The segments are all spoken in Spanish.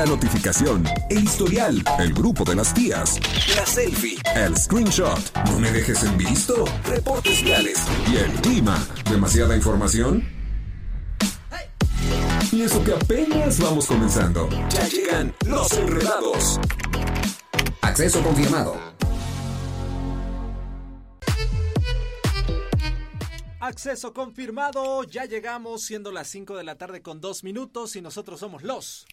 la notificación, el historial, el grupo de las tías, la selfie, el screenshot. No me dejes en visto. Reportes viales y el clima. ¿Demasiada información? Y eso que apenas vamos comenzando. Ya llegan los enredados. Acceso confirmado. Acceso confirmado, ya llegamos siendo las 5 de la tarde con 2 minutos y nosotros somos los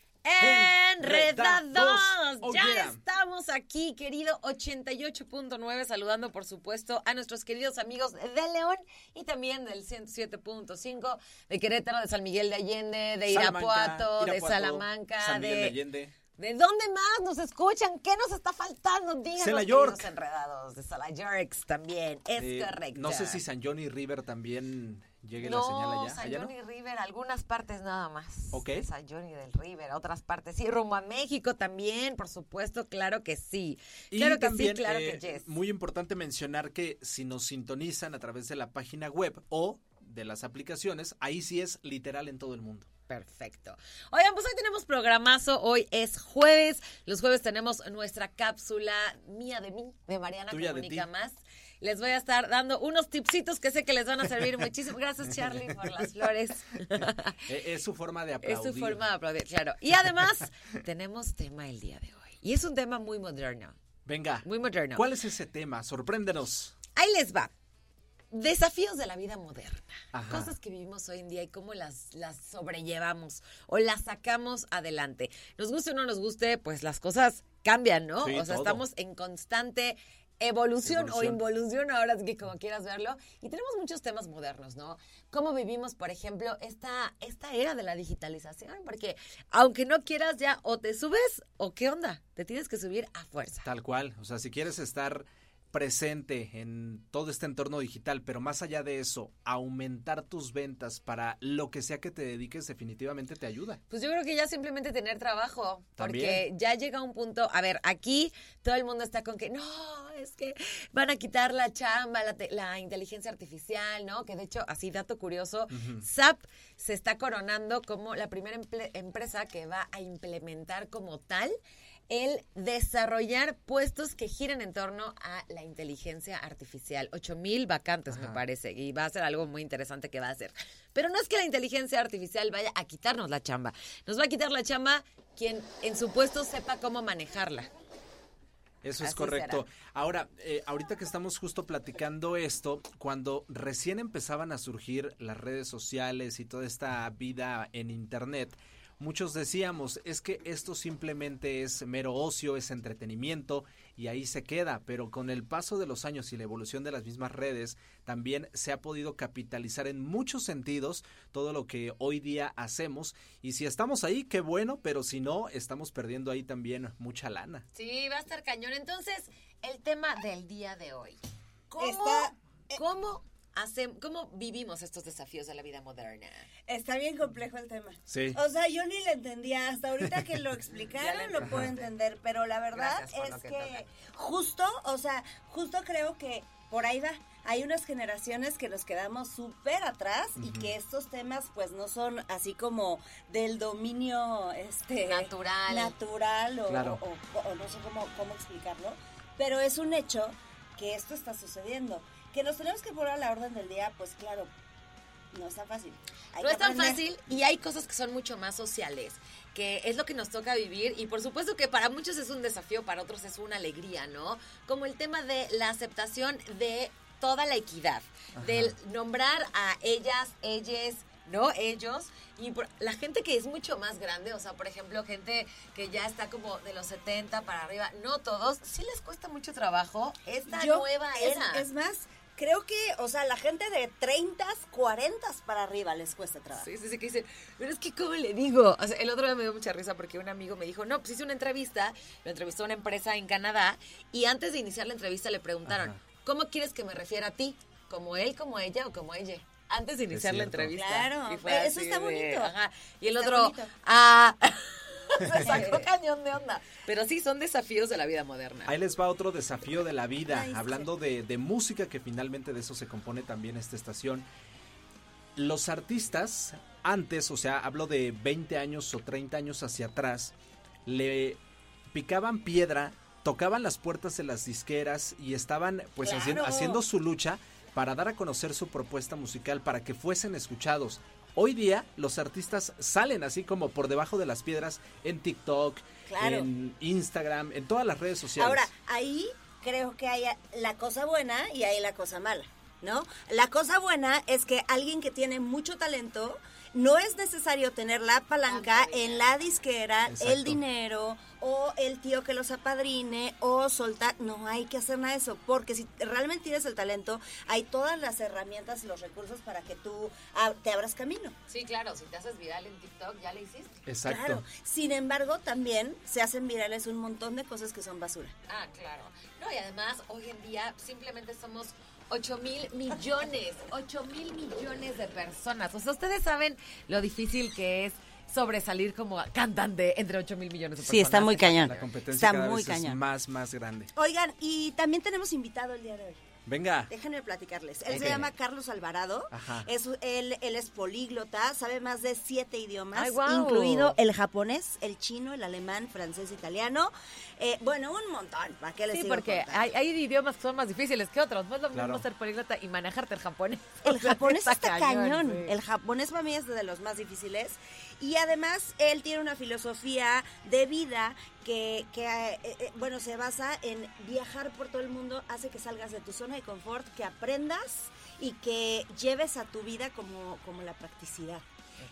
Enredados. Oh, ya yeah. estamos aquí, querido 88.9, saludando por supuesto a nuestros queridos amigos de León y también del 107.5 de Querétaro, de San Miguel de Allende, de Irapuato, de Salamanca, San Miguel de, de Allende. ¿De dónde más nos escuchan? ¿Qué nos está faltando? Díganos, York. enredados, de Sala Yorks también, es Eh, correcto. No sé si San Johnny River también llegue no, la señal allá. San ¿Allá no? Johnny River, algunas partes nada más. Ok. De San Johnny del River, otras partes. Sí, rumbo a México también, por supuesto, claro que sí. Y claro que también, sí, claro eh, que yes. Muy importante mencionar que si nos sintonizan a través de la página web o de las aplicaciones, ahí sí es literal en todo el mundo. Perfecto. Oigan, pues hoy tenemos programazo. Hoy es jueves. Los jueves tenemos nuestra cápsula mía de mí, de Mariana Tuya Comunica. Más. Les voy a estar dando unos tipsitos que sé que les van a servir muchísimo. Gracias, Charlie, por las flores. Eh, es su forma de Es aplaudir. su forma de aplaudir, claro. Y además, tenemos tema el día de hoy. Y es un tema muy moderno. Venga. Muy moderno. ¿Cuál es ese tema? Sorpréndenos. Ahí les va. Desafíos de la vida moderna. Ajá. Cosas que vivimos hoy en día y cómo las, las sobrellevamos o las sacamos adelante. Nos guste o no nos guste, pues las cosas cambian, ¿no? Sí, o sea, todo. estamos en constante evolución, o involución, ahora sí que como quieras verlo. Y tenemos muchos temas modernos, ¿no? Cómo vivimos, por ejemplo, esta, esta era de la digitalización, porque aunque no quieras ya o te subes o qué onda, te tienes que subir a fuerza. Tal cual. O sea, si quieres estar presente en todo este entorno digital, pero más allá de eso, aumentar tus ventas para lo que sea que te dediques definitivamente te ayuda. Pues yo creo que ya simplemente tener trabajo, porque ya llega un punto, a ver, aquí todo el mundo está con que no, es que van a quitar la chamba, la, la inteligencia artificial, ¿no? Que de hecho, así dato curioso, SAP se está coronando como la primera empresa que va a implementar como tal el desarrollar puestos que giren en torno a la inteligencia artificial. Ocho mil vacantes, me parece, y va a ser algo muy interesante que va a hacer. Pero no es que la inteligencia artificial vaya a quitarnos la chamba. Nos va a quitar la chamba quien en su puesto sepa cómo manejarla. Eso es Así correcto. será. Ahora, eh, ahorita que estamos justo platicando esto, cuando recién empezaban a surgir las redes sociales y toda esta vida en Internet, muchos decíamos, es que esto simplemente es mero ocio, es entretenimiento y ahí se queda, pero con el paso de los años y la evolución de las mismas redes, también se ha podido capitalizar en muchos sentidos todo lo que hoy día hacemos y si estamos ahí, qué bueno, pero si no, estamos perdiendo ahí también mucha lana. Sí, va a estar cañón. Entonces, el tema del día de hoy. ¿Cómo, Está- cómo, hacem- cómo vivimos estos desafíos de la vida moderna? Está bien complejo el tema. Sí. O sea, yo ni le entendía. Hasta ahorita que lo explicaron lo puedo entender. Pero la verdad lo es que justo, o sea, justo creo que por ahí va. Hay unas generaciones que nos quedamos súper atrás y que estos temas pues no son así como del dominio este Natural. natural o, Claro. o- o no sé cómo, cómo explicarlo. Pero es un hecho que esto está sucediendo. Que nos tenemos que poner a la orden del día, pues claro, no es tan fácil. Hay No es tan aprender. fácil y hay cosas que son mucho más sociales, que es lo que nos toca vivir y por supuesto que para muchos es un desafío, para otros es una alegría, ¿no? Como el tema de la aceptación de toda la equidad, del nombrar a ellas, ellos, ¿no? Ellos. Y por- la gente que es mucho más grande, o sea, por ejemplo, gente que ya está como de los 70 para arriba, no todos, sí les cuesta mucho trabajo esta Yo- nueva es- era. Es, más, creo que, o sea, la gente de 30, 40 para arriba les cuesta trabajo. Sí, sí, sí, que dicen, pero es que, ¿cómo le digo? O sea, el otro día me dio mucha risa porque un amigo me dijo, no, pues hice una entrevista, lo entrevistó una empresa en Canadá, y antes de iniciar la entrevista le preguntaron, Ajá. ¿cómo quieres que me refiera a ti? ¿Como él, como ella o como ella? Antes de iniciar la entrevista. Claro, eso así está de, bonito. ajá. Y el Está otro, bonito. ah, se sacó cañón de onda. Pero sí, son desafíos de la vida moderna. Ahí les va otro desafío de la vida, Ay, sí. hablando de, de música, que finalmente de eso se compone también esta estación. Los artistas antes, o sea, hablo de 20 años o 30 años hacia atrás, le picaban piedra, tocaban las puertas de las disqueras y estaban pues haciendo su lucha para dar a conocer su propuesta musical, para que fuesen escuchados. Hoy día los artistas salen así como por debajo de las piedras en TikTok, Claro. en Instagram, en todas las redes sociales. Ahora, ahí creo que hay la cosa buena y hay la cosa mala, ¿no? La cosa buena es que alguien que tiene mucho talento, no es necesario tener la palanca en la disquera, Exacto. el dinero o el tío que los apadrine o soltar, no hay que hacer nada de eso, porque si realmente tienes el talento, hay todas las herramientas y los recursos para que tú ah, te abras camino. Sí, claro, si te haces viral en TikTok, ya le hiciste. Exacto. Claro. Sin embargo, también se hacen virales un montón de cosas que son basura. Ah, claro. No, y además, hoy en día simplemente somos 8 mil millones, 8 mil millones de personas. O sea, ustedes saben lo difícil que es sobresalir como cantante entre 8 mil millones de personas. Sí, está muy cañón. La competencia Está cada muy vez es cañón. más, más grande. Oigan, y también tenemos invitado el día de hoy. Venga. Déjenme platicarles. Él se llama Carlos Alvarado. Ajá. Es, él, él es políglota, sabe más de siete idiomas, Ay, incluido el japonés, el chino, el alemán, francés, italiano. Eh, bueno, un montón. ¿Para qué les Sí, porque hay, hay idiomas que son más difíciles que otros. No es lo mismo Claro. ser políglota y manejarte el japonés. El japonés está, cañón. sí. El japonés para mí es de los más difíciles. Y además, él tiene una filosofía de vida que, que, eh, eh, bueno, se basa en viajar por todo el mundo, hace que salgas de tu zona de confort, que aprendas y que lleves a tu vida como, como la practicidad.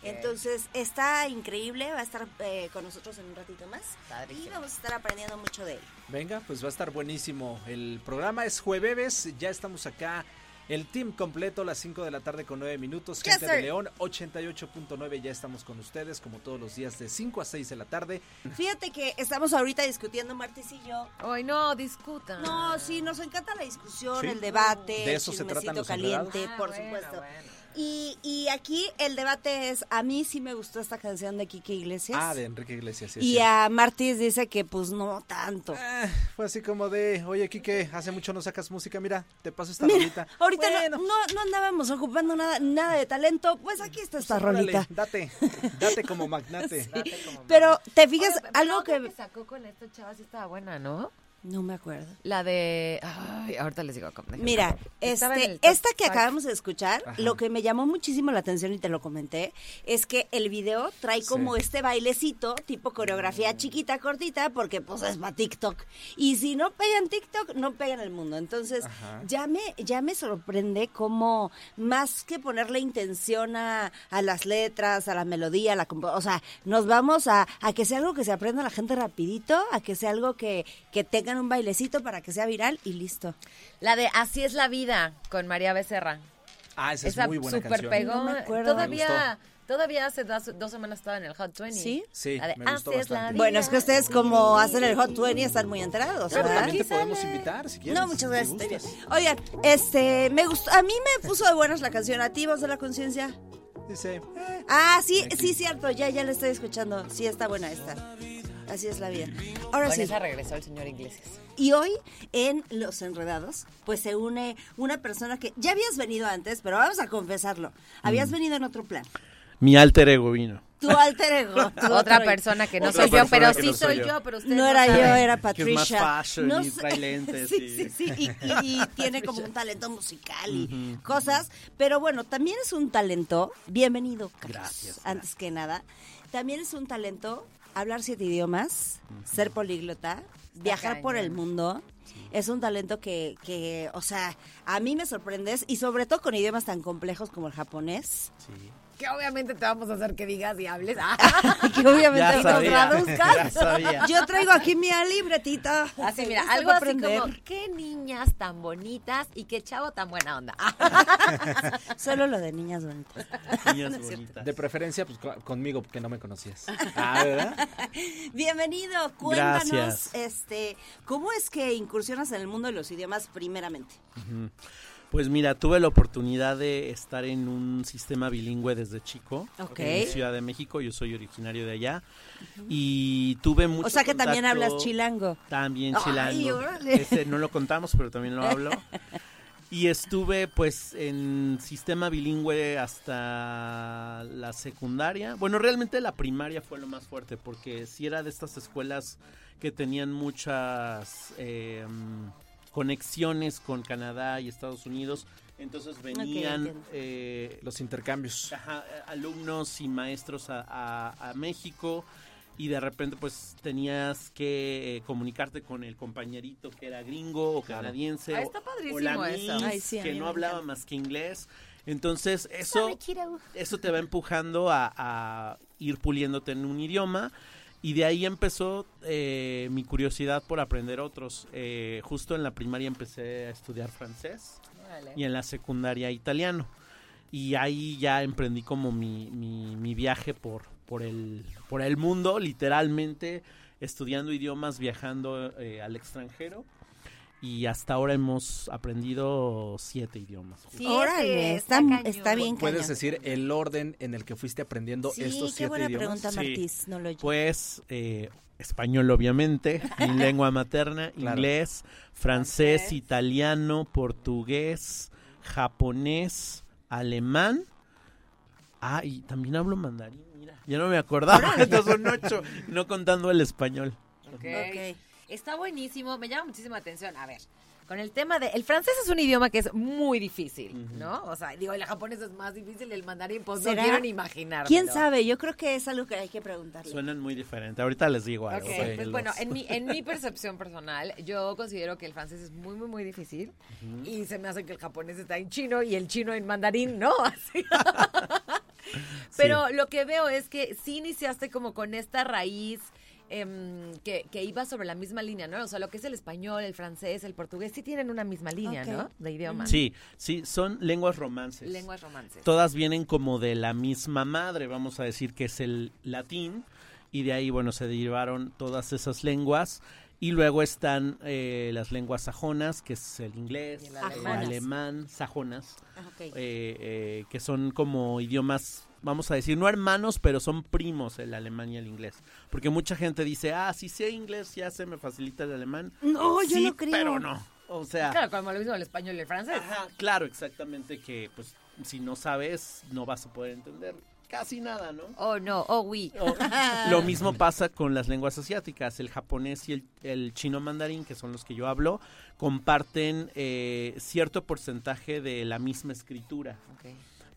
Entonces, está increíble, va a estar eh, con nosotros en un ratito más. Padrísimo. Y vamos a estar aprendiendo mucho de él. Venga, pues va a estar buenísimo. El programa es jueves, ya estamos acá. El team completo, las 5 de la tarde con 9 minutos. Yes, Gente de. León, 88.9, ya estamos con ustedes, como todos los días, de 5 a 6 de la tarde. Fíjate que estamos ahorita discutiendo, Martis y yo, Ay, no, discutan. No, sí, nos encanta la discusión, Sí. el debate, De el eso se los caliente. Ah, por bueno, supuesto. bueno. Y, y aquí el debate es, a mí sí me gustó esta canción de Kike Iglesias. Ah, de Enrique Iglesias. sí, y a Martis dice que pues no tanto. Ah, fue así como de, oye, Kike, hace mucho no sacas música, mira, te paso esta Mira, rolita. ahorita no- Bueno, no, no andábamos ocupando nada, nada de talento, pues aquí está esta órale, rolita. date, date como magnate. Date como Pero te fijas, Oye, pero algo otra que... sacó con esta chava sí estaba buena, ¿no? No me acuerdo. La de... Ay, ahorita les digo. cómo- Mira, este, esta que acabamos de escuchar, Ajá. lo que me llamó muchísimo la atención y te lo comenté, es que el video trae Sí. como este bailecito, tipo coreografía chiquita, cortita, porque pues es para TikTok. Y si no pega en TikTok, no pega en el mundo. Entonces, Ajá. ya me, ya me sorprende cómo, más que ponerle intención a, a las letras, a la melodía, a la compo- o sea, nos vamos a, a que sea algo que se aprenda la gente rapidito, a que sea algo que, que tengan un bailecito para que sea viral y listo. La de Así es la vida con María Becerra. Ah, esa, Esa es muy buena super canción. pegó. No me acuerdo. Todavía, todavía hace dos, dos semanas estaba en el Hot 20. ¿Sí? Sí, La de me gustó Así es la bastante. vida. Bueno, es que ustedes como hacen el Hot 20 están muy enterados, Pero ¿verdad? también te podemos invitar si quieres. No, muchas si gracias. gustas. Oigan, este, me gustó, a mí me puso de buenas la canción, ¿a ti, voz de la conciencia? Dice, eh, Ah, sí, Aquí. sí, cierto, ya, ya la estoy escuchando. Sí, está buena esta. Así es la vida. Ahora Con sí, esa regresó el señor Iglesias. y hoy en Los Enredados, pues se une una persona que ya habías venido antes, pero vamos a confesarlo. Habías venido en otro plan. Mi alter ego vino. Tu alter ego. tu Otra persona que no Otra soy yo, pero sí no soy yo. yo, pero ustedes No era yo, era más Patricia. fashion No y sé- trae lentes sí, sí, sí, y, y- y tiene como un talento musical y cosas. Pero bueno, también es un talento. Bienvenido, Carlos, Gracias, Antes que nada, también es un talento hablar siete idiomas, ser políglota, viajar por el mundo. Es un talento que, que, o sea, a mí me sorprendes y sobre todo con idiomas tan complejos como el japonés. Que obviamente te vamos a hacer que digas y hables. que obviamente Ya nos traduzcas. ya sabía. Yo traigo aquí mi libretita. Así, mira, algo así como, qué niñas tan bonitas y qué chavo tan buena onda. Solo lo de niñas bonitas. Niñas bonitas. de preferencia, pues co- conmigo, porque no me conocías. Ah, ¿verdad? Bienvenido, cuéntanos, Gracias. este, ¿cómo es que incursionas en el mundo de los idiomas primeramente? Pues mira, tuve la oportunidad de estar en un sistema bilingüe desde chico. Ok. En Ciudad de México, yo soy originario de allá. Y tuve mucho o sea que también hablas chilango. También Ay, chilango. Ese no lo contamos, pero también lo hablo. Y estuve pues en sistema bilingüe hasta la secundaria. Bueno, realmente la primaria fue lo más fuerte porque si era de estas escuelas que tenían muchas eh, conexiones con Canadá y Estados Unidos. Entonces venían eh, Los intercambios. ajá, alumnos y maestros a, a- a México y de repente pues tenías que eh, comunicarte con el compañerito que era gringo o canadiense Ah, o- está padrísimo o la eso. miss Ay, sí, a que no hablaba más que inglés. Entonces eso, eso te va empujando a, a ir puliéndote en un idioma. Y de ahí empezó eh, mi curiosidad por aprender otros. Eh, justo en la primaria empecé a estudiar francés y en la secundaria italiano. Y ahí ya emprendí como mi, mi, mi viaje por, por, el, por el mundo, literalmente estudiando idiomas, viajando eh, al extranjero. Y hasta ahora hemos aprendido siete idiomas. Sí, Órale, está está, bien ¿Puedes cañón. decir el orden en el que fuiste aprendiendo Sí, estos qué siete buena idiomas? pregunta, Sí. Martis. No lo Pues eh, español obviamente, mi lengua materna, Claro. inglés, francés, Francés. italiano, portugués, japonés, alemán. Ah, y también hablo mandarín, mira. Ya no me acordaba, estos son ocho, no contando el español. Ok. Ok. Está buenísimo, me llama muchísima atención. A ver, con el tema de... El francés es un idioma que es muy difícil, ¿no? O sea, digo, el japonés es más difícil, el mandarín, pues no quiero ni imaginar. ¿Quién sabe? Yo creo que es algo que hay que preguntarle. Suenan muy diferentes. Ahorita les digo algo. pues de bueno, en mi, en mi percepción personal, yo considero que el francés es muy, muy, muy difícil. Y se me hace que el japonés está en chino y el chino en mandarín, ¿no? Así. Pero lo que veo es que sí iniciaste como con esta raíz em, que, que iba sobre la misma línea, ¿no? O sea, lo que es el español, el francés, el portugués, sí tienen una misma línea. ¿no? De idioma. Sí, sí, son lenguas romances. Lenguas romances. Todas vienen como de la misma madre, vamos a decir que es el latín, y de ahí, bueno, se derivaron todas esas lenguas. Y luego están eh, las lenguas sajonas, que es el inglés, Y el el alemán. alemán, sajonas, Ah, eh, eh, que son como idiomas, vamos a decir, no hermanos, pero son primos el alemán y el inglés. Porque mucha gente dice, ah, si sé inglés ya se me facilita el alemán. No, yo no creo. pero no. O sea, Claro, como lo mismo el español y el francés. Ajá, claro, exactamente que pues si no sabes no vas a poder entender casi nada, ¿no? Oh, no, oh, oui. O- lo mismo pasa con las lenguas asiáticas, el japonés y el, el chino mandarín, que son los que yo hablo, comparten eh, cierto porcentaje de la misma escritura, Ok.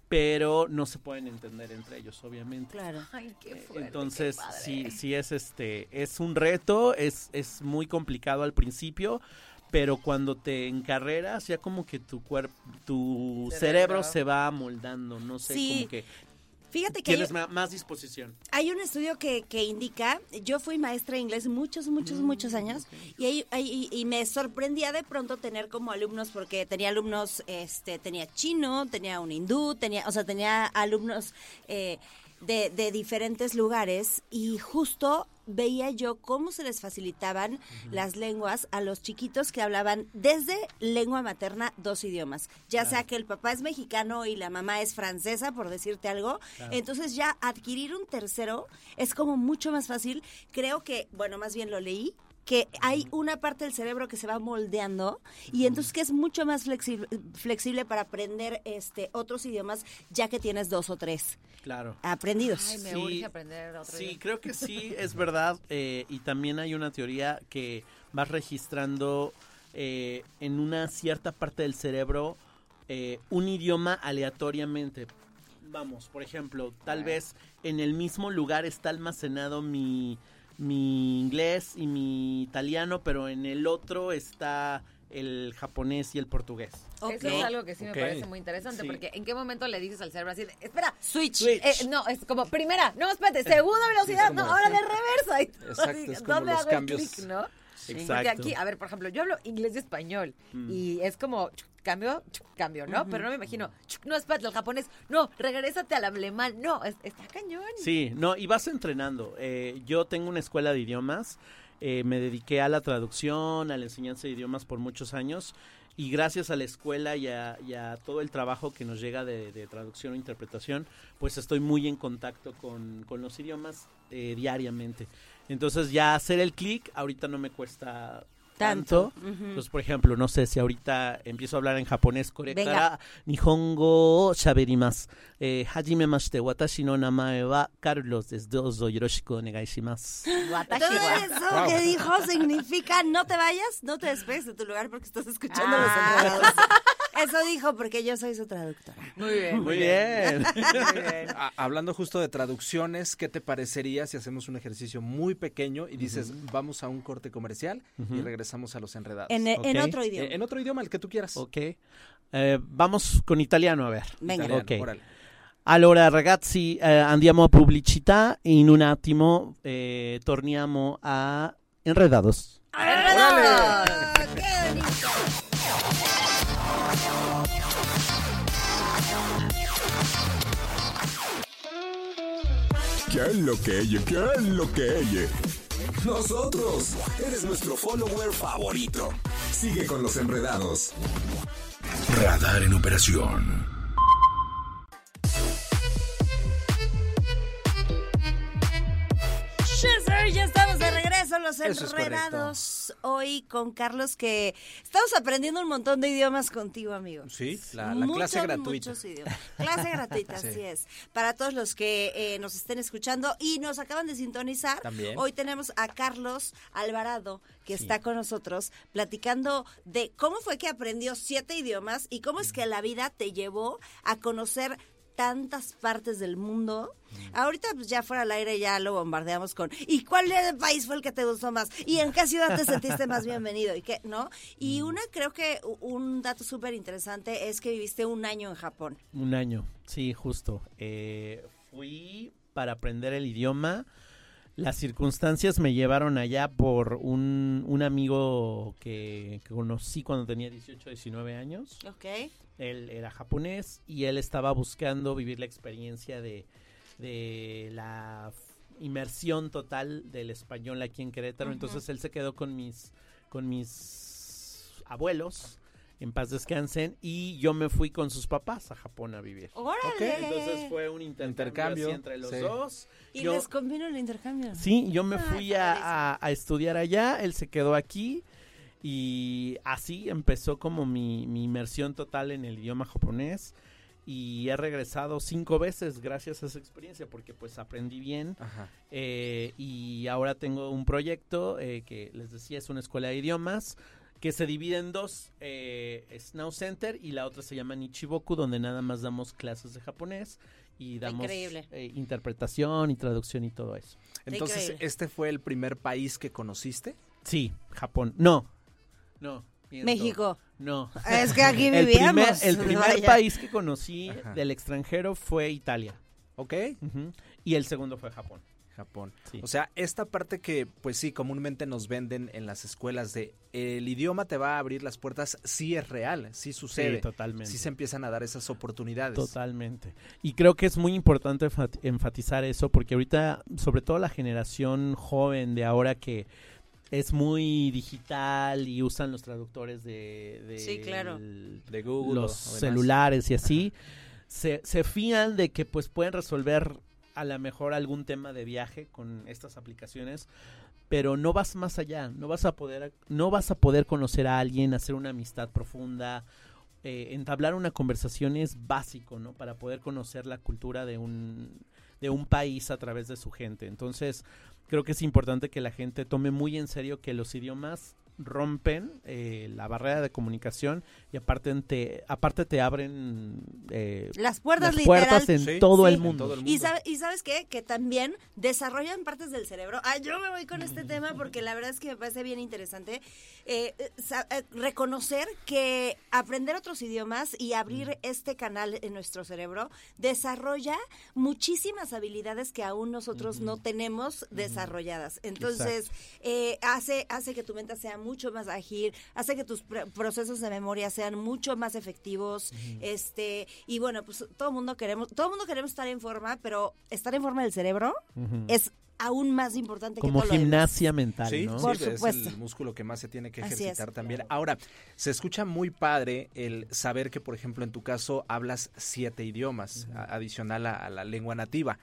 pero no se pueden entender entre ellos, obviamente. Claro. Ay, qué fuerte, Entonces, qué padre. sí, sí es este, es un reto, es, es muy complicado al principio, pero cuando te encarreras, ya como que tu cuerpo, tu Cerebro. cerebro. se va amoldando, no sé, Sí, como que Fíjate que tienes más disposición. hay un estudio que, que indica, yo fui maestra de inglés muchos, muchos, muchos años y, hay- hay- y me sorprendía de pronto tener como alumnos, porque tenía alumnos, este, tenía chino, tenía un hindú, tenía, o sea, tenía alumnos eh, de, de diferentes lugares y justo veía yo cómo se les facilitaban las lenguas a los chiquitos que hablaban desde lengua materna dos idiomas, ya sea que el papá es mexicano y la mamá es francesa, por decirte algo, entonces ya adquirir un tercero es como mucho más fácil, creo que, bueno, más bien lo leí, que hay una parte del cerebro que se va moldeando y entonces que es mucho más flexible, flexible para aprender este otros idiomas ya que tienes dos o tres Claro. aprendidos. Ay, me Sí, urge aprender otro Sí, idioma. creo que sí, es verdad. eh, y también hay una teoría que vas registrando eh, en una cierta parte del cerebro eh, un idioma aleatoriamente. Vamos, por ejemplo, tal vez en el mismo lugar está almacenado mi, mi inglés y mi italiano, pero en el otro está el japonés y el portugués. Ok. Eso es algo que sí me parece muy interesante, Sí. porque ¿en qué momento le dices al cerebro así, de, espera, Switch. Switch. Eh, no, es como primera, no, espérate, segunda velocidad, como- no, ahora de reversa. Y Exacto, así, es como ¿Dónde los hago el cambios. clic, no? Exacto. Porque aquí, a ver, por ejemplo, yo hablo inglés y español y es como cambio, cambio, ¿no? Pero no me imagino, no, espérate, el japonés, no, regrésate al alemán, no, es- está cañón. Sí, no, y vas entrenando. Eh, yo tengo una escuela de idiomas, eh, me dediqué a la traducción, a la enseñanza de idiomas por muchos años, y gracias a la escuela y a, y a todo el trabajo que nos llega de, de traducción o interpretación, pues estoy muy en contacto con, con los idiomas eh, diariamente. Entonces ya hacer el clic, ahorita no me cuesta tanto. Entonces, por ejemplo, no sé si ahorita empiezo a hablar en japonés, Venga. nihongo o shaberimasu. Eh, hajimemashite, watashi no namae wa Carlos desu. Dozo yoroshiku onegaishimasu. Watashi Todo eso que dijo significa no te vayas, no te despegues de tu lugar porque estás escuchando los Ah. enredados. Eso dijo porque yo soy su traductora. Muy bien. Muy bien. Muy bien. A- hablando justo de traducciones, ¿qué te parecería si hacemos un ejercicio muy pequeño y dices, vamos a un corte comercial y regresamos a los enredados? En, en Ok. otro idioma. Eh, en otro idioma, el que tú quieras. ok. Eh, vamos con italiano, a ver. Venga. Italiano, Ok. órale. Allora ragazzi eh, andiamo a pubblicità in un attimo eh, torniamo a Enredados. ¡Enredados! ¡Qué bonito! ¿Qué es lo que ella? ¿Qué es lo que ella? Nosotros. Eres nuestro follower favorito. Sigue con los enredados. Radar en operación. Yes, sir, ya estamos de regreso, los Eso es enredados. Hoy con Carlos, que estamos aprendiendo un montón de idiomas contigo, amigo. Sí, la, la Muchos, clase gratuita. muchos idiomas. Clase gratuita, Sí. así es. Para todos los que eh, nos estén escuchando y nos acaban de sintonizar, También. hoy tenemos a Carlos Alvarado, que está con nosotros, platicando de cómo fue que aprendió siete idiomas y cómo es que la vida te llevó a conocer tantas partes del mundo. Ahorita pues ya fuera al aire ya lo bombardeamos con ¿y cuál país fue el que te gustó más? ¿Y en qué ciudad te sentiste más bienvenido? ¿Y qué? ¿No? Y una creo que un dato súper interesante es que viviste un año en Japón. Un año, sí, justo. Eh, fui para aprender el idioma. Las circunstancias me llevaron allá por un, un amigo que, que conocí cuando tenía 18, 19 años. ¿Ok? Él era japonés y él estaba buscando vivir la experiencia de, de la inmersión total del español aquí en Querétaro. Entonces él se quedó con mis, con mis abuelos, en paz descansen, y yo me fui con sus papás a Japón a vivir. ¡Órale! Entonces fue un intercambio, Intercambio, así entre los sí. dos. Y Yo- les convino el intercambio. Sí, yo me Ay, fui a, padrísimo. a- a estudiar allá, él se quedó aquí y así empezó como mi, mi inmersión total en el idioma japonés y he regresado cinco veces gracias a esa experiencia porque pues aprendí bien Ajá. eh, y ahora tengo un proyecto eh, que les decía es una escuela de idiomas que se divide en dos, eh, Snow Center y la otra se llama Nichiboku donde nada más damos clases de japonés y damos eh, interpretación y traducción y todo eso. Entonces, Increíble. ¿este fue el primer país que conociste? Sí, Japón. No, no. miento. México. No. Es que aquí El primer, vivíamos. el primer país que conocí Ajá. del extranjero fue Italia. ¿Ok? Y el segundo fue Japón. Japón. Sí. O sea, esta parte que, pues sí, comúnmente nos venden en las escuelas de el idioma te va a abrir las puertas, sí es real, sí sucede. Sí, totalmente. Sí se empiezan a dar esas oportunidades. Totalmente. Y creo que es muy importante enfa- enfatizar eso porque ahorita, sobre todo la generación joven de ahora que es muy digital y usan los traductores de, de Sí, claro. el- De Google. los celulares y así, se, se fían de que pues pueden resolver a lo mejor algún tema de viaje con estas aplicaciones, pero no vas más allá, no vas a poder, no vas a poder conocer a alguien, hacer una amistad profunda, eh, entablar una conversación es básico, ¿no? Para poder conocer la cultura de un, de un país a través de su gente. Entonces, creo que es importante que la gente tome muy en serio que los idiomas rompen eh, la barrera de comunicación y aparte te, aparte te abren eh, Las puertas las puertas en Sí, todo sí. el En mundo. todo el Y, sabe- y sabes qué? Que también desarrollan partes del cerebro. Ah, yo me voy con este tema porque la verdad es que me parece bien interesante eh, eh, reconocer que aprender otros idiomas y abrir este canal en nuestro cerebro desarrolla muchísimas habilidades que aún nosotros no tenemos desarrolladas. Entonces, eh, hace, hace que tu mente sea mucho más ágil, hace que tus pr- procesos de memoria sean mucho más efectivos, este, y bueno, pues todo mundo queremos, todo mundo queremos estar en forma, pero estar en forma del cerebro es aún más importante Como que todo lo demás. gimnasia mental, Sí, ¿no? sí, Por es supuesto. el músculo que más se tiene que es. ejercitar también. Ahora, se escucha muy padre el saber que, por ejemplo, en tu caso hablas siete idiomas, adicional a, a la lengua nativa.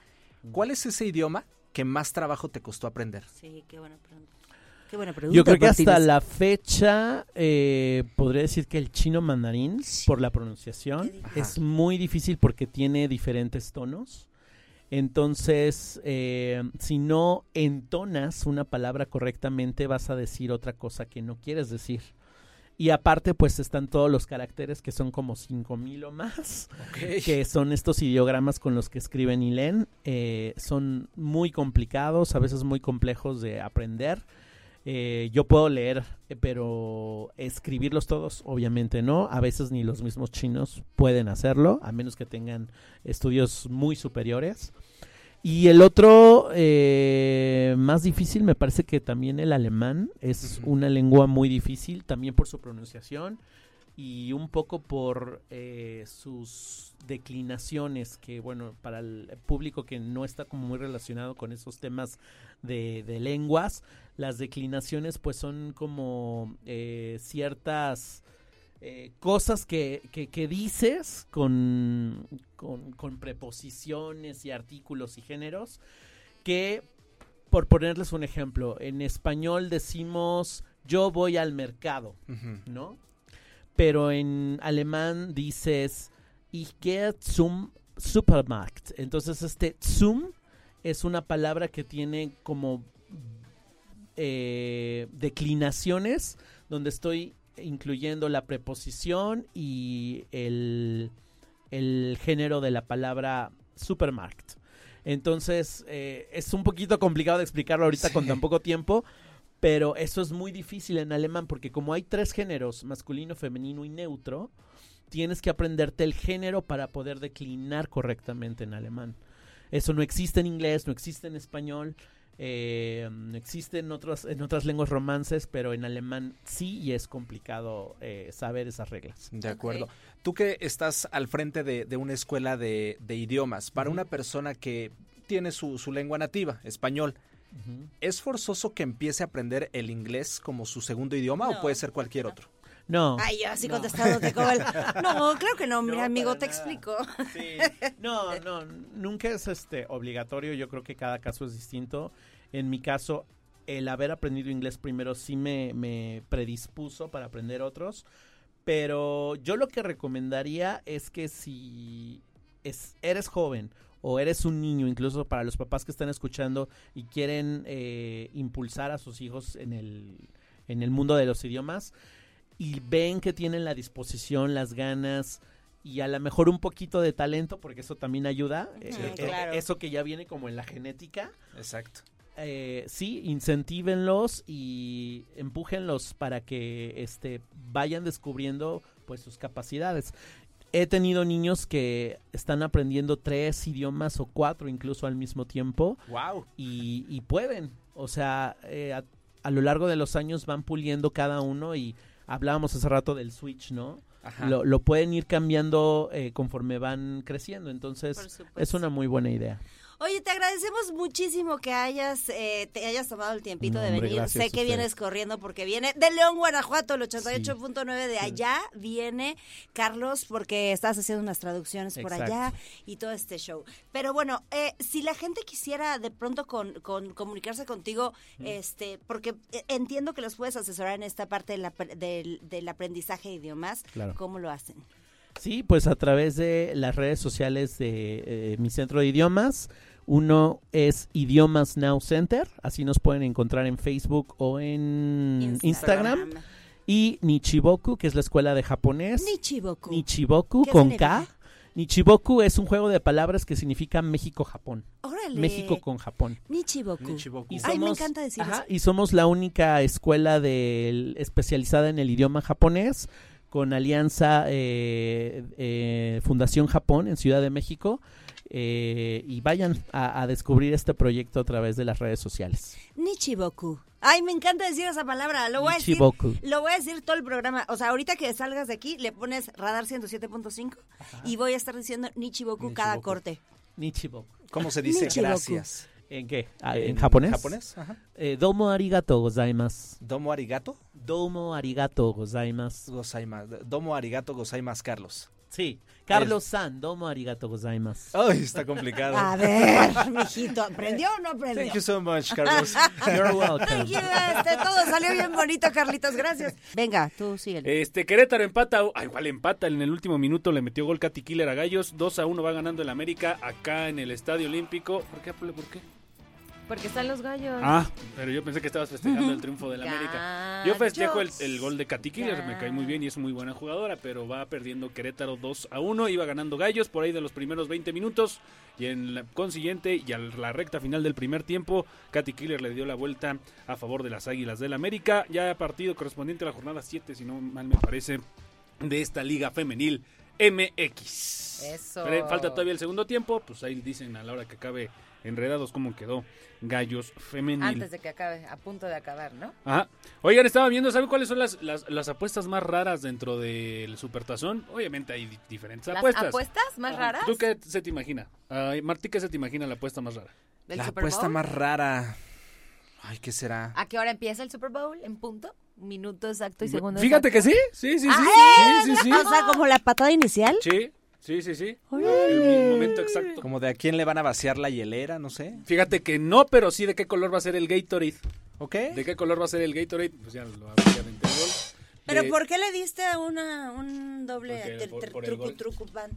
¿Cuál es ese idioma que más trabajo te costó aprender? Sí, qué buena pregunta. Qué buena pregunta. Yo creo que hasta la fecha eh, podría decir que el chino mandarín, por la pronunciación, es muy difícil porque tiene diferentes tonos. Entonces, eh, si no entonas una palabra correctamente, vas a decir otra cosa que no quieres decir. Y aparte, pues están todos los caracteres que son como 5000 o más que son estos ideogramas con los que escriben y leen. Eh, son muy complicados, a veces muy complejos de aprender. Eh, yo puedo leer, pero escribirlos todos, obviamente no. A veces ni los mismos chinos pueden hacerlo, a menos que tengan estudios muy superiores. Y el otro eh, más difícil me parece que también el alemán es una lengua muy difícil, también por su pronunciación y un poco por eh, sus declinaciones, que bueno, para el público que no está como muy relacionado con esos temas de, de lenguas, las declinaciones pues son como eh, ciertas eh, cosas que, que- que dices con, con, con preposiciones y artículos y géneros que, por ponerles un ejemplo, en español decimos yo voy al mercado. ¿no? Pero en alemán dices ich gehe zum Supermarkt. Entonces este zum es una palabra que tiene como eh, declinaciones donde estoy incluyendo la preposición y el, el género de la palabra Supermarkt. Entonces, eh, es un poquito complicado de explicarlo ahorita con tan poco tiempo, pero eso es muy difícil en alemán porque como hay tres géneros, masculino, femenino y neutro, tienes que aprenderte el género para poder declinar correctamente en alemán. Eso no existe en inglés, no existe en español, eh, no existe en, otras en otras lenguas romances, pero en alemán sí y es complicado eh, saber esas reglas. De acuerdo. Tú que estás al frente de, de una escuela de, de idiomas, para una persona que tiene su, su lengua nativa, español, ¿es forzoso que empiece a aprender el inglés como su segundo idioma No. o puede ser cualquier otro? No. Ay, yo así No. contestándote como el... No, creo que no, mi No, amigo, te nada. explico. Sí. No, no, nunca es este obligatorio. Yo creo que cada caso es distinto. En mi caso, el haber aprendido inglés primero sí me, me predispuso para aprender otros. Pero yo lo que recomendaría es que si es, eres joven o eres un niño, incluso para los papás que están escuchando y quieren eh, impulsar a sus hijos en el, en el mundo de los idiomas y ven que tienen la disposición, las ganas y a lo mejor un poquito de talento, porque eso también ayuda, eh, eh, claro. eso que ya viene como en la genética, Exacto. eh, sí, incentívenlos y empújenlos para que este, vayan descubriendo pues sus capacidades. He tenido niños que están aprendiendo tres idiomas o cuatro incluso al mismo tiempo Wow. y, y pueden. O sea, eh, a, a lo largo de los años van puliendo cada uno y hablábamos hace rato del switch, ¿no? Ajá. Lo, lo pueden ir cambiando eh, conforme van creciendo. Entonces, es una muy buena idea. Oye, te agradecemos muchísimo que hayas eh, te hayas tomado el tiempito No, de venir. Sé que vienes corriendo porque viene de León, Guanajuato, el 88.9 de allá viene Carlos porque estás haciendo unas traducciones por allá y todo este show. Pero bueno, eh, si la gente quisiera de pronto con, con comunicarse contigo, este, porque eh, entiendo que los puedes asesorar en esta parte de la pre- del, del aprendizaje de idiomas, Claro. ¿cómo lo hacen? Sí, pues a través de las redes sociales de eh, mi centro de idiomas. Uno es Idiomas Now Center, así nos pueden encontrar en Facebook o en Instagram. Y Nichiboku, que es la escuela de japonés. Nichiboku. Nichiboku ¿Qué con? K. Nichiboku es un juego de palabras que significa México-Japón. Órale. México con Japón. Nichiboku. Nichiboku. Y Ay, me encanta decir ajá, eso. Y somos la única escuela del- especializada en el idioma japonés con alianza eh, eh, Fundación Japón en Ciudad de México. eh, y vayan a, a descubrir este proyecto a través de las redes sociales. Nichiboku. Ay, me encanta decir esa palabra. Lo voy a decir. Nichiboku. Lo voy a decir todo el programa. O sea, ahorita que salgas de aquí, le pones radar 107.5 y voy a estar diciendo Nichiboku, cada Nichiboku. corte. Nichiboku. ¿Cómo se dice Nichiboku. gracias? ¿En qué? Ah, ¿En, japonés? ¿Japonés? Ajá. Eh, domo arigato gozaimasu. Domo arigato Domo arigato gozaimasu. gozaimasu. Domo arigato gozaimasu, Carlos. Sí. Carlos San, domo arigato gozaimasu. Ay, está complicado. A ver, mijito, ¿aprendió o no aprendió? Thank you so much, Carlos. You're welcome. Thank you, este, todo salió bien bonito, Carlitos, gracias. Venga, tú síguele. Este, Querétaro empata, ah, igual empata, en el último minuto le metió gol Katy Killer a Gallos, 2 a 1 va ganando el América acá en el Estadio Olímpico. ¿Por qué? ¿Por qué? Porque están los gallos. Ah, pero yo pensé que estabas festejando el triunfo del América. Yo festejo el, el gol de Katy Killer, me cae muy bien y es muy buena jugadora, pero va perdiendo Querétaro 2 a 1, iba ganando Gallos por ahí de los primeros 20 minutos y en la consiguiente y a la recta final del primer tiempo, Katy Killer le dio la vuelta a favor de las Águilas del América, ya partido correspondiente a la jornada 7, si no mal me parece, de esta liga femenil MX. Eso. Pero Falta todavía el segundo tiempo, pues ahí dicen a la hora que acabe enredados cómo quedó Gallos femenil. Antes de que acabe, a punto de acabar, ¿no? Ajá. Oigan, estaba viendo, ¿saben cuáles son las, las, las apuestas más raras dentro del Supertazón? Obviamente hay di- diferentes ¿Las apuestas. apuestas más Ajá. raras? ¿Tú qué se te imagina? Ay, Martí, ¿qué se te imagina la apuesta más rara? ¿Del La Super apuesta Bowl? más rara. Ay, ¿qué será? ¿A qué hora empieza el Super Bowl? ¿En punto? ¿Minuto exacto y segundo Fíjate que sí, sí, sí, sí. Ah, sí, sí, sí. O sea, como la patada inicial. Sí, sí, sí, sí. El momento exacto. Como de a quién le van a vaciar la hielera, no sé. Fíjate que no, pero sí de qué color va a ser el Gatorade. ¿Ok? ¿De qué color va a ser el Gatorade? Pues ya lo. Pero De- ¿por qué le diste a una, un doble por- por truco, truco, pan?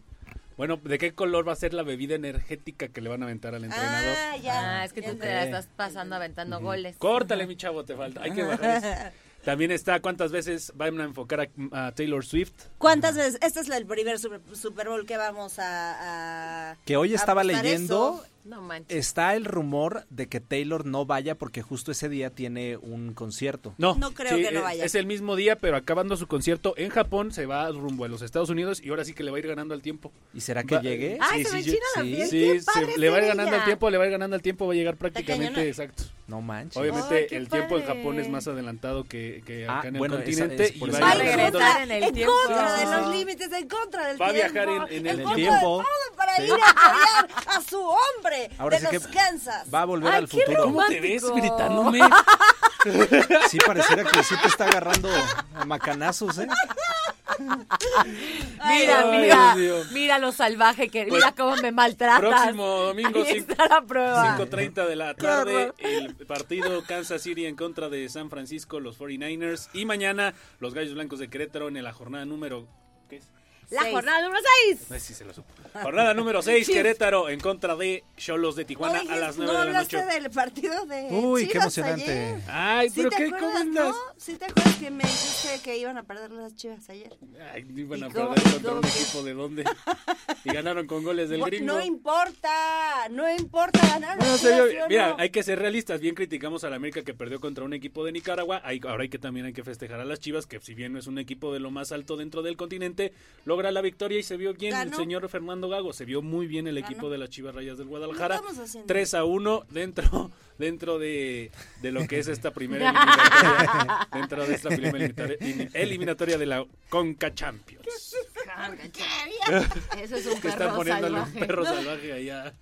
Bueno, ¿de qué color va a ser la bebida energética que le van a aventar al entrenador? Ah, ya. Ah, es que tú te la estás pasando aventando goles. Córtale, mi chavo, te falta. Hay que bajar eso. También está cuántas veces van a enfocar a, a Taylor Swift. ¿Cuántas veces? Este es el primer Super, Super Bowl que vamos a... a- Que hoy estaba leyendo, eso. No manches. está el rumor de que Taylor no vaya porque justo ese día tiene un concierto. No, No creo que no es- vaya. Es el mismo día, pero acabando su concierto en Japón, se va rumbo a los Estados Unidos y ahora sí que le va a ir ganando al tiempo. ¿Y será que Va- llegue? Ay, se me enchina la sí. piel. Sí, se- padre le va a ir ganando al tiempo, le va a ir ganando al tiempo, va a llegar prácticamente exacto. No manches. Obviamente qué el tiempo en padre. Japón es más adelantado que, que Ah, acá en el bueno, esa continente es y va a Va regresar en el en tiempo. contra Sí, de sí, los sí. límites, en contra del Va a tiempo. viajar en- el tiempo. para Sí. ir a apoyar a su hombre Ahora de sí los que Kansas. Va a volver Ay, al qué futuro. ¿Cómo te ves romántico. gritándome? Sí, pareciera que sí te está agarrando a macanazos, ¿eh? Mira, Ay, mira, Dios mira lo salvaje que, Pues, mira cómo me maltratas. Próximo domingo, Ahí cinco- está la prueba. 5.30 de la tarde, el partido Kansas City en contra de San Francisco, los 49ers. Y mañana, los Gallos Blancos de Querétaro en la jornada número... ¿Qué es? La Seis. jornada número 6. No sé si se lo supo. Jornada número 6, Querétaro en contra de Cholos de Tijuana Oye, a las 9 no de la hablaste noche. del partido de Uy, qué Chivas emocionante. ayer. Ay, ¿Sí pero te qué acuerdas, comentas. no? ¿Sí te acuerdas que me dijiste que iban a perder las Chivas ayer? Ay, iban a ¿Y cómo- perder contra un equipo de dónde. Y ganaron con goles del gringo. No importa, no importa ganar Bueno, las se vio- Chivas, ¿sí o mira, no? hay que ser realistas. Bien criticamos a la América que perdió contra un equipo de Nicaragua. Hay- ahora hay que también hay que festejar a las Chivas, que si bien no es un equipo de lo más alto dentro del continente, logra la victoria y se vio bien el Ganó. señor Fernando Gago. Se vio muy bien el Ganó. equipo de las Chivas Rayas del Guadalajara. ¿Qué estamos haciendo? 3 a 1 dentro dentro de, de lo que es esta primera eliminatoria. dentro de esta primera eliminatoria, eliminatoria de la Conca Champions. Eso es un Que están perro poniéndole un salvaje. perro salvaje allá.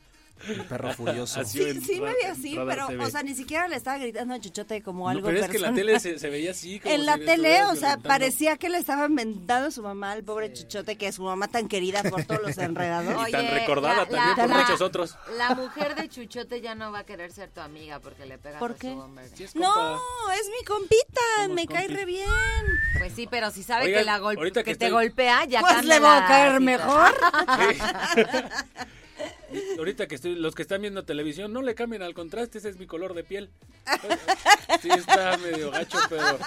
El perro furioso. Así Sí, en sí me Ra- vi así, pero, TV. o sea, ni siquiera le estaba gritando a Chuchote como No, algo pero es que en la tele se, se veía así. como En si la le tele, o sea, parecía que le estaban mentando a su mamá, al pobre Chuchote, que es su mamá tan querida por todos los enredados. Y tan recordada la- también la- por la- muchos otros. La mujer de Chuchote ya no va a querer ser tu amiga porque le pegas ¿Por a qué? su hombre. Sí, es No, es mi compita, Somos me cae re bien. Pues sí, pero si sabe Oigan, que, la que, que te estoy- golpea, ya Pues le va a caer mejor. Ahorita que estoy, los que están viendo televisión, no le cambien al contraste, ese es mi color de piel. Sí, está medio gacho, pero.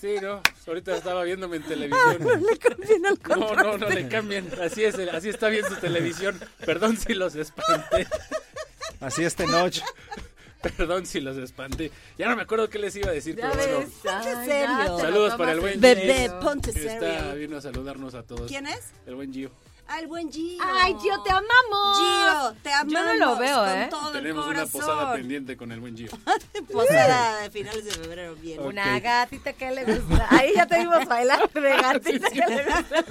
Sí, no. Ahorita estaba viéndome en televisión. Le cambian al No, no, no le cambien. Así es, así está bien su televisión. Perdón si los espanté. Así este noche. Perdón si los espanté. Ya no me acuerdo qué les iba a decir, Ya pero bueno. Ay, serio. Saludos para el en buen Bebé, serio. ponte Está serio. vino a saludarnos a todos. ¿Quién es? El buen Gio. Ah, el buen Gio. Ay, Gio, te amamos. Gio, te amamos. Yo no lo veo, con ¿eh? todo el Tenemos una posada pendiente con el buen Gio. Posada de finales de febrero, bien. Una gatita que le gusta. Ahí ya te vimos bailar de gatita que le gusta.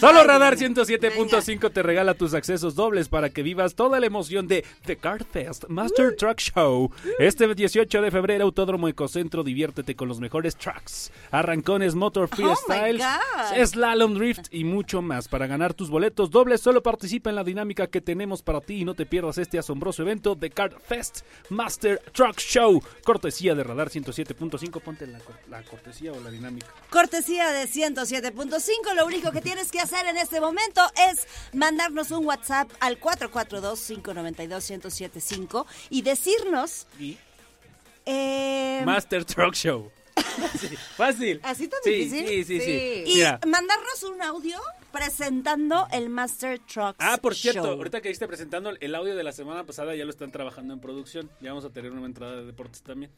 Solo Radar 107.5 te regala tus accesos dobles para que vivas toda la emoción de The Car Fest Master Truck Show. Este 18 de febrero, Autódromo Ecocentro, diviértete con los mejores trucks, arrancones, motor freestyle, God. slalom drift y mucho más. Para ganar tus boletos dobles, solo participa en la dinámica que tenemos para ti y no te pierdas este asombroso evento The Car Fest Master Truck Show. Cortesía de Radar 107.5. Ponte la, la cortesía o la dinámica. Cortesía de 107.5. Lo único que tienes que hacer en este momento es mandarnos un WhatsApp al 442-592-1075 y decirnos. Y eh, Master Truck Show. Sí, Fácil. ¿Así tan Sí, difícil? Sí, sí, sí. Y Mira. mandarnos un audio presentando el Master Trucks Ah, por cierto, Show. ahorita que esté presentando el audio de la semana pasada, ya lo están trabajando en producción. Ya vamos a tener una entrada de deportes también.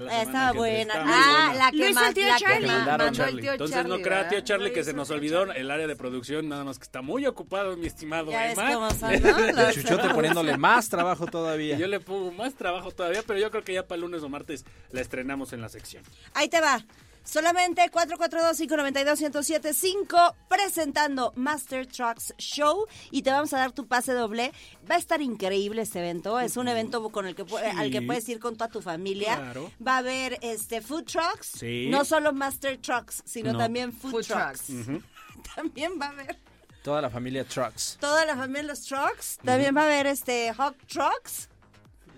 Estaba buena. Ah, buena. la que, ma- el tío la Charlie. mandaron el tío Entonces Charlie, no crea, tío. Charlie, que se nos olvidó Charlie. el área de producción, nada más que está muy ocupado, mi estimado Ya Emma. Los- Chuchote poniéndole más trabajo Y todavía. yo le pongo más trabajo todavía, pero yo creo que ya para el lunes o martes la estrenamos en la sección. Ahí te va. Solamente 442-592-1075 presentando Master Trucks Show y te vamos a dar tu pase doble. Va a estar increíble este evento. Es un evento con el que al que puedes ir con toda tu familia. Claro. Va a haber este food trucks, Sí. no solo Master Trucks, sino No. también food, Food trucks. trucks. También va a haber Toda la familia Trucks. toda la familia de los trucks. También va a haber este hot trucks.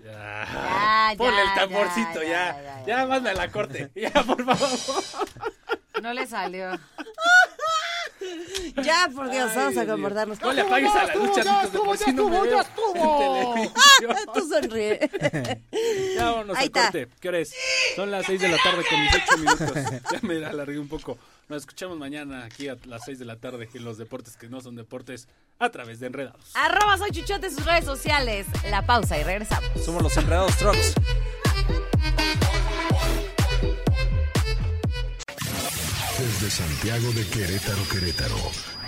Ya, Ya, Ponle ya, el tamborcito, ya, ya. ya, Ya, ya, ya. manda la corte. Ya, por favor. No le salió. Ya, por Dios, Ay, vamos a comportarnos. No le apagues a la lucha, sí no me veo en televisión. Tú sonríe. Ya vámonos Ahí al está. corte. ¿Qué hora es? Son las 6 de la tarde con 18 minutos. Ya me alargué un poco. Nos escuchamos mañana aquí a las 6 de la tarde en los deportes que no son deportes a través de Enredados. Arroba soy Chuchote en sus redes sociales. La pausa y regresamos. Somos los enredados Trucks. Desde Santiago de Querétaro, Querétaro.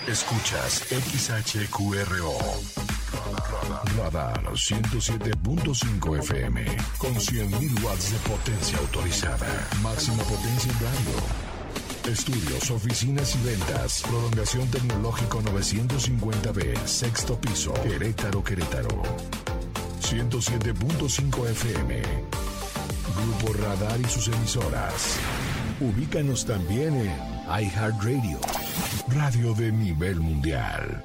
Escuchas XHQRO. Radar 107.5 FM. Con 100.000 watts de potencia autorizada. Máxima potencia en radio. Estudios, oficinas y ventas. Prolongación tecnológico 950B. Sexto piso. Querétaro, Querétaro. 107.5 FM. Grupo Radar y sus emisoras. Ubícanos también en iHeartRadio, radio de nivel mundial.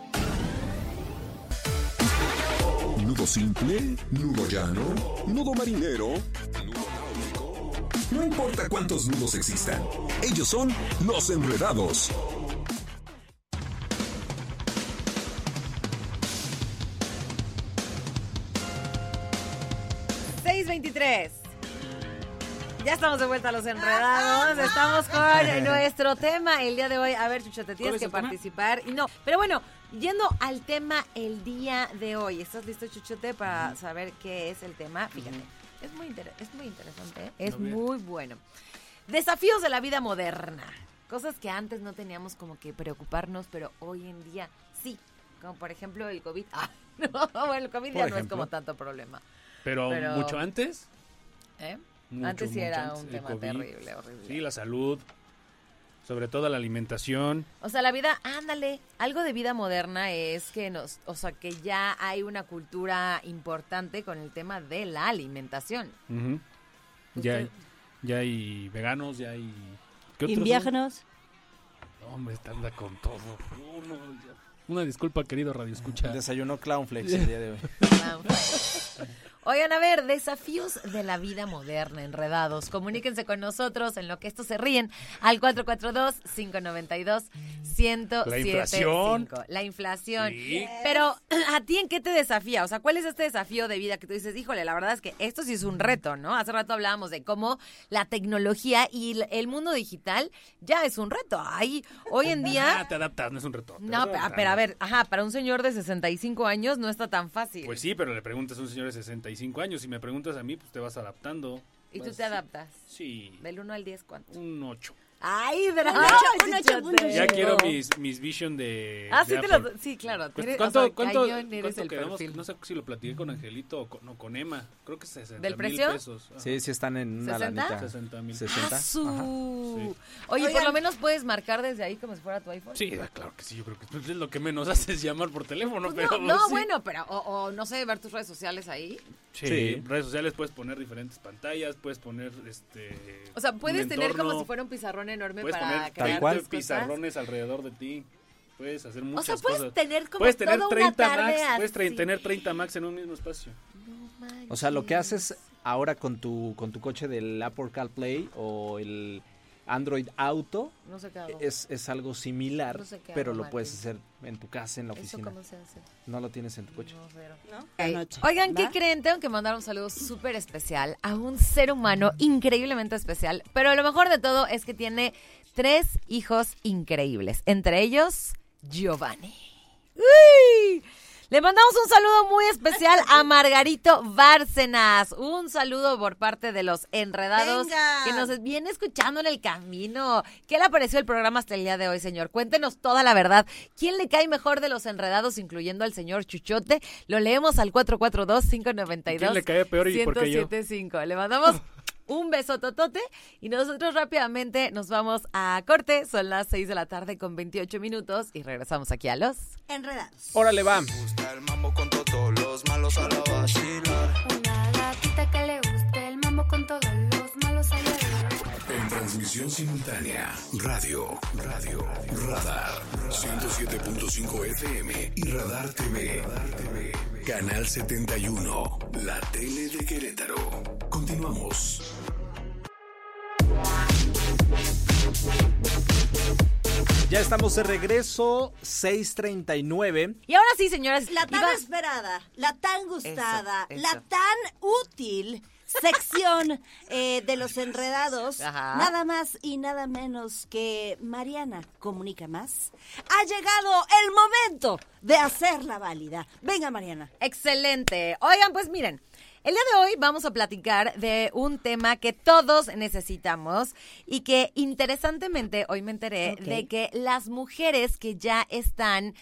Nudo simple, nudo llano, nudo marinero. No importa cuántos nudos existan, ellos son los enredados. 623. Ya estamos de vuelta a los enredados. Estamos con nuestro tema el día de hoy. A ver, Chuchote, tienes es que participar. Y no, pero bueno, yendo al tema el día de hoy. ¿Estás listo, Chuchote, para saber qué es el tema? Fíjate, es muy, inter- es muy interesante, ¿eh? es muy bueno. Desafíos de la vida moderna. Cosas que antes no teníamos como que preocuparnos, pero hoy en día sí. Como por ejemplo el COVID. Ah, no, bueno, el COVID Por ya no es como tanto problema. Pero, Pero- mucho antes. ¿eh? Mucho, antes sí era antes, un tema COVID. terrible, horrible. Sí, la salud. Sobre todo la alimentación. O sea, la vida, ándale, algo de vida moderna es que nos, o sea, que ya hay una cultura importante con el tema de la alimentación. Ya, hay, ya hay veganos, ya hay... ¿Qué? Inviágenos. No, Hombre, está anda con todo. No, no, ya. Una disculpa, querido Radio Escucha. Desayunó Clownflakes el día de hoy. Oigan, a ver, desafíos de la vida moderna, enredados. Comuníquense con nosotros en lo que estos se ríen al 442-592-1075. La inflación. La inflación. Sí. Pero, ¿a ti en qué te desafía? O sea, ¿cuál es este desafío de vida que tú dices, híjole, la verdad es que esto sí es un reto, ¿no? Hace rato hablábamos de cómo la tecnología y el- mundo digital ya es un reto. Ahí, hoy en día... Ah, te adaptas, no es un reto. No, pero, pero a ver, ajá, para un señor de 65 años no está tan fácil. Pues sí, pero le preguntas a un señor de 65 años. Si me preguntas a mí, pues te vas adaptando. y tú Vas- te adaptas. Sí, Del 1 al 10, ¿cuánto? un 8. Ay, bravo. Un ocho, chichote. un ocho. Ya Sí. quiero mis, mis vision de. Ah, de sí, te Apple. lo, sí, claro. Pues, Eres- ¿Cuánto, o sea, cuánto, cañón eres cuánto el quedamos? perfil. No sé si lo platiqué con Angelito o con, no, con Emma. Creo que 60 ¿Del mil precio? pesos. Ajá. Sí, sí están en una ¿Sesenta? lanita. 60 mil. 60. Ah, su-. Sí. Oye, por lo menos puedes marcar desde ahí como si fuera tu iPhone. Sí, ah, claro que sí. Yo creo que pues, es lo que menos haces llamar por teléfono. Pues pero, no, no, sí. bueno, pero, o, o no sé, ver tus redes sociales ahí. Sí. Sí. Redes sociales puedes poner diferentes pantallas, puedes poner este. O sea, puedes tener como si fuera un pizarrón enorme Puedes para poner crear 30 cual. tus cosas. pizarrones alrededor de ti. Puedes hacer muchas O sea, puedes cosas. tener como puedes tener toda una 30 tarde Macs, puedes tre- así. tener 30 Macs en un mismo espacio. O sea, lo que haces ahora con tu con tu coche del Apple CarPlay o el Android Auto No sé qué hago. es, es algo similar, No sé qué pero lo puedes hacer en tu casa, en la ¿Eso oficina. cómo se hace? No lo tienes en tu coche. No. Oigan, ¿qué ¿Va? creen? Tengo que mandar un saludo súper especial a un ser humano increíblemente especial. Pero lo mejor de todo es que tiene tres hijos increíbles. Entre ellos, Giovanni. ¡Uy! Le mandamos un saludo muy especial a Margarito Bárcenas. Un saludo por parte de los enredados Venga. que nos viene escuchando en el camino. ¿Qué le pareció el programa hasta el día de hoy, señor? Cuéntenos toda la verdad. ¿Quién le cae mejor de los enredados, incluyendo al señor Chuchote? Lo leemos al 442-592. ¿Quién le cae peor y por qué yo? 1075. Le mandamos un beso totote y nosotros rápidamente nos vamos a corte. Son las 6 de la tarde con 28 minutos y regresamos aquí a los... Enredados. Órale, va. gusta el mambo con todos los malos a la vacilar. Una gatita que le guste el mambo con todos los malos a En transmisión simultánea, radio, radio, radar, 107.5 FM y Radar TV. Canal 71, la tele de Querétaro. Continuamos. Ya estamos de regreso, 6:39. Y ahora sí, señoras. La tan iba- esperada, la tan gustada, Eso, la tan útil sección eh, de los enredados, Ajá. nada más y nada menos que Mariana Comunica Más, ha llegado el momento de hacerla válida. Venga, Mariana. Excelente. Oigan, pues miren, el día de hoy vamos a platicar de un tema que todos necesitamos y que interesantemente hoy me enteré de que las mujeres que ya están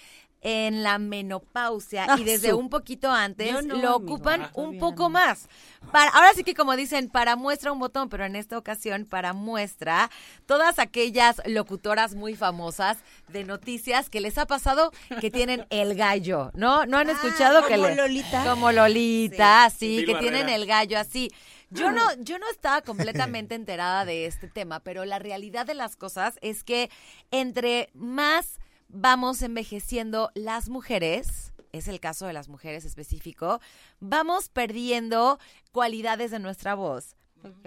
en la menopausia Ah, y desde su- un poquito antes no, lo ocupan un poco más. Para, ahora sí que como dicen, para muestra un botón, pero en esta ocasión para muestra todas aquellas locutoras muy famosas de noticias que les ha pasado que tienen el gallo, ¿no? ¿No han Ah, escuchado que como le- Lolita. Como Lolita, sí, que Barrera. tienen el gallo así. Yo no, yo no estaba completamente enterada de este tema, pero la realidad de las cosas es que entre más vamos envejeciendo las mujeres, es el caso de las mujeres específico, vamos perdiendo cualidades de nuestra voz.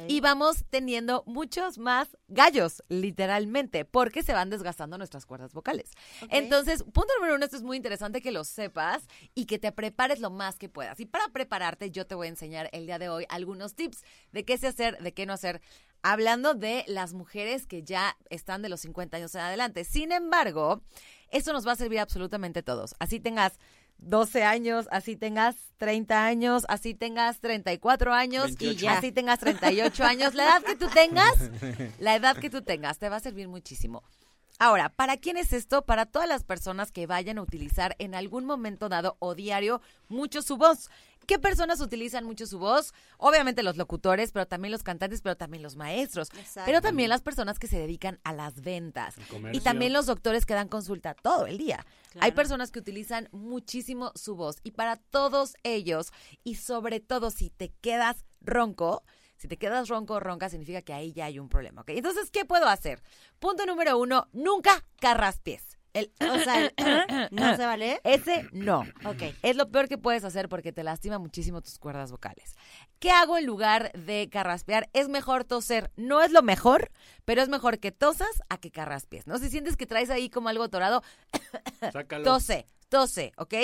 Y vamos teniendo muchos más gallos, literalmente, porque se van desgastando nuestras cuerdas vocales. Entonces, punto número uno, esto es muy interesante que lo sepas y que te prepares lo más que puedas. Y para prepararte, yo te voy a enseñar el día de hoy algunos tips de qué sé hacer, de qué no hacer, hablando de las mujeres que ya están de los 50 años en adelante. Sin embargo, esto nos va a servir a absolutamente todos. Así tengas 12 años, así tengas 30 años, así tengas 34 años 28. y así tengas 38 años, la edad que tú tengas, la edad que tú tengas, te va a servir muchísimo. Ahora, ¿para quién es esto? Para todas las personas que vayan a utilizar en algún momento dado o diario mucho su voz. ¿Qué personas utilizan mucho su voz? Obviamente los locutores, pero también los cantantes, pero también los maestros. Exacto. Pero también las personas que se dedican a las ventas. Y también los doctores que dan consulta todo el día. Claro. Hay personas que utilizan muchísimo su voz. Y para todos ellos, y sobre todo si te quedas ronco, si te quedas ronco o ronca, significa que ahí ya hay un problema, ¿ok? Entonces, ¿qué puedo hacer? Punto número uno, nunca carraspies. El O sea, el- ¿no se vale? ese no. Ok. Es lo peor que puedes hacer porque te lastima muchísimo tus cuerdas vocales. ¿Qué hago en lugar de carraspear? Es mejor toser. No es lo mejor, pero es mejor que tosas a que carraspies, ¿no? Si sientes que traes ahí como algo atorado, Sácalo. tose, tose, ¿ok?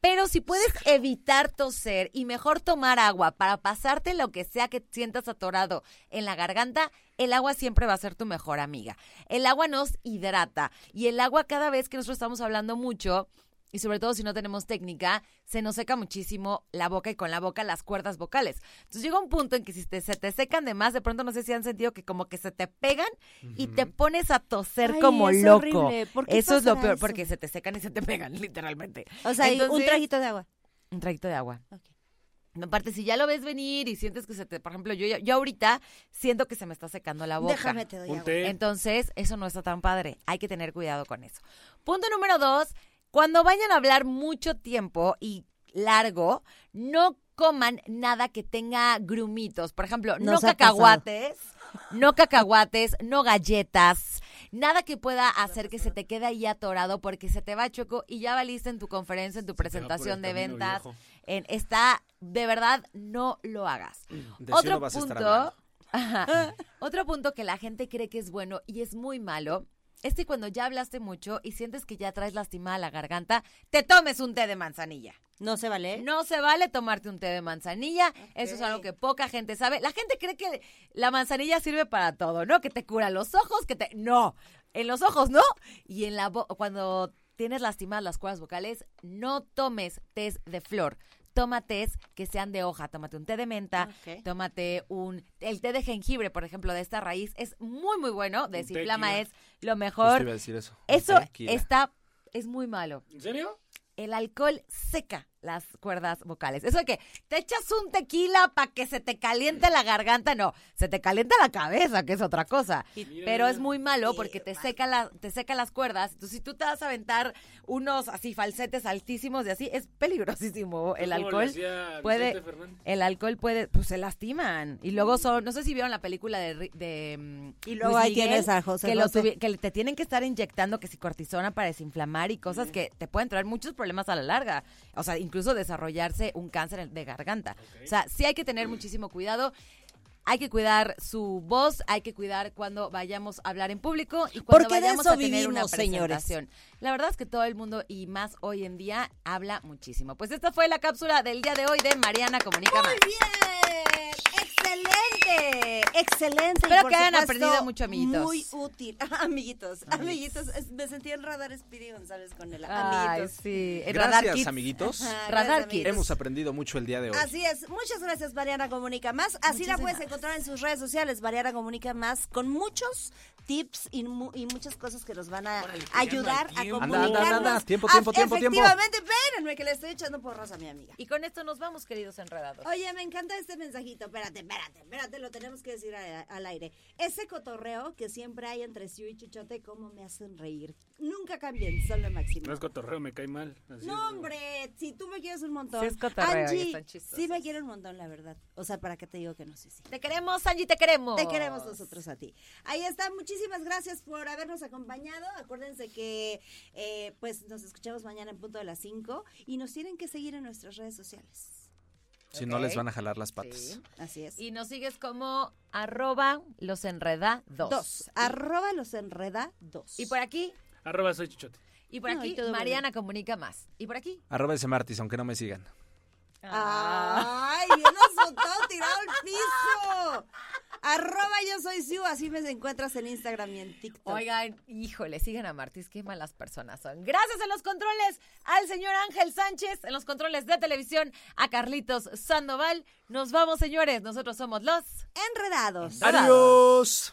Pero si puedes evitar toser y mejor tomar agua para pasarte lo que sea que sientas atorado en la garganta, el agua siempre va a ser tu mejor amiga. El agua nos hidrata y el agua cada vez que nosotros estamos hablando mucho y sobre todo si no tenemos técnica, se nos seca muchísimo la boca y con la boca las cuerdas vocales. Entonces llega un punto en que si te- se te secan de más, de pronto no sé si han sentido que como que se te pegan y te pones a toser Ay, como es loco. horrible. ¿Por qué Eso es lo peor, eso? porque se te secan y se te pegan, literalmente. O sea, y un Entonces- trajito de agua. Un traguito de agua. Ok. Aparte, si ya lo ves venir y sientes que se te, por ejemplo, yo, yo ahorita siento que se me está secando la boca. Déjame te doy agua. Entonces, eso no está tan padre. Hay que tener cuidado con eso. Punto número dos, cuando vayan a hablar mucho tiempo y largo, no coman nada que tenga grumitos. Por ejemplo, no Nos cacahuates, no cacahuates, no galletas, nada que pueda hacer que se te quede ahí atorado porque se te va choco y ya valiste en tu conferencia, en tu presentación de ventas. En, está, de verdad, no lo hagas. De Otro cielo vas a estar punto. Ajá. Otro punto que la gente cree que es bueno y es muy malo es que cuando ya hablaste mucho y sientes que ya traes lastimada la garganta, te tomes un té de manzanilla. No se vale. No se vale tomarte un té de manzanilla. Eso es algo que poca gente sabe. La gente cree que la manzanilla sirve para todo, ¿no? Que te cura los ojos, que te... No, en los ojos no. Y en la bo- cuando tienes lastimadas las cuerdas vocales, no tomes tés de flor. Toma tés que sean de hoja. Tómate un té de menta, tómate un... El té de jengibre, por ejemplo, de esta raíz, es muy, muy bueno. Desinflama tequila. es lo mejor. iba a decir eso. Eso Tequila. está... Es muy malo ¿En serio? el alcohol seca las cuerdas vocales. Eso de que te echas un tequila para que se te caliente la garganta, no, se te calienta la cabeza, que es otra cosa. Pero es muy malo porque te seca, la, te seca las cuerdas. Entonces, si tú te vas a aventar unos así falsetes altísimos y así, es peligrosísimo el ¿Cómo le alcohol. Puede, el alcohol puede, pues se lastiman. Y luego son, no sé si vieron la película de, de mm, Y luego Luis ahí Miguel, tienes a José que, lo José. tuvi- que te tienen que estar inyectando que si cortisona para desinflamar y cosas que te pueden traer muchos problemas a la larga. O sea, incluso desarrollarse un cáncer de garganta. O sea, sí hay que tener muchísimo cuidado. Hay que cuidar su voz, hay que cuidar cuando vayamos a hablar en público y cuando Porque de vayamos eso a tener una vivimos, señores. presentación. La verdad es que todo el mundo y más hoy en día habla muchísimo. Pues esta fue la cápsula del día de hoy de Mariana Comunica Más. Bien, excelente, excelente. Espero que hayan supuesto, aprendido mucho, amiguitos. Muy útil, amiguitos, amiguitos. Me sentí en Radar Speedy González con el Ay, amiguitos. sí. El Radar Gracias, Kids. amiguitos. Ajá, Radar gracias, Kids. Hemos aprendido mucho el día de hoy. Así es, muchas gracias Mariana Comunica Más. Así la puedes Muchísimas. Encontrar en sus redes sociales, Mariana Comunica Más, con muchos tips y, mu- y muchas cosas que nos van a Órale, no ayudar a tiempo. Anda, anda, anda, comunicarnos. Tiempo, tiempo, tiempo, tiempo. Efectivamente, espérenme que le estoy echando porras a mi amiga. Y con esto nos vamos, queridos enredados. Oye, me encanta este mensajito. Espérate, espérate, espérate, lo tenemos que decir a- al aire. Ese cotorreo que siempre hay entre Siu y Chuchote, cómo me hacen reír. Nunca cambien, son lo máximo. No es cotorreo, me cae mal. Así No, hombre, si tú me quieres un montón. Sí es cotorreo y Angie, sí me quiere un montón, la verdad. O sea, ¿para qué te digo que no? Sí, sí. Te queremos, Angie, te queremos. Te queremos nosotros a ti. Ahí está, muchísimas gracias por habernos acompañado. Acuérdense que eh, pues nos escuchamos mañana en punto de las 5 y nos tienen que seguir en nuestras redes sociales. Si no les van a jalar las patas. Sí. Así es. Y nos sigues como arroba los enredados. Dos. Arroba los enreda dos. Y por aquí, Arroba soy chichote. y por No, aquí, y todo Mariana comunica más. Y por aquí. Arroba ese Martis, aunque no me sigan. Ay, bien azotado, tirado al piso. Arroba yo soy Siu, así me encuentras en Instagram y en TikTok. Oigan, híjole, sigan a Martis, qué malas personas son. Gracias en los controles al señor Ángel Sánchez, en los controles de televisión a Carlitos Sandoval. Nos vamos, señores, nosotros somos los... Enredados. ¡Adiós!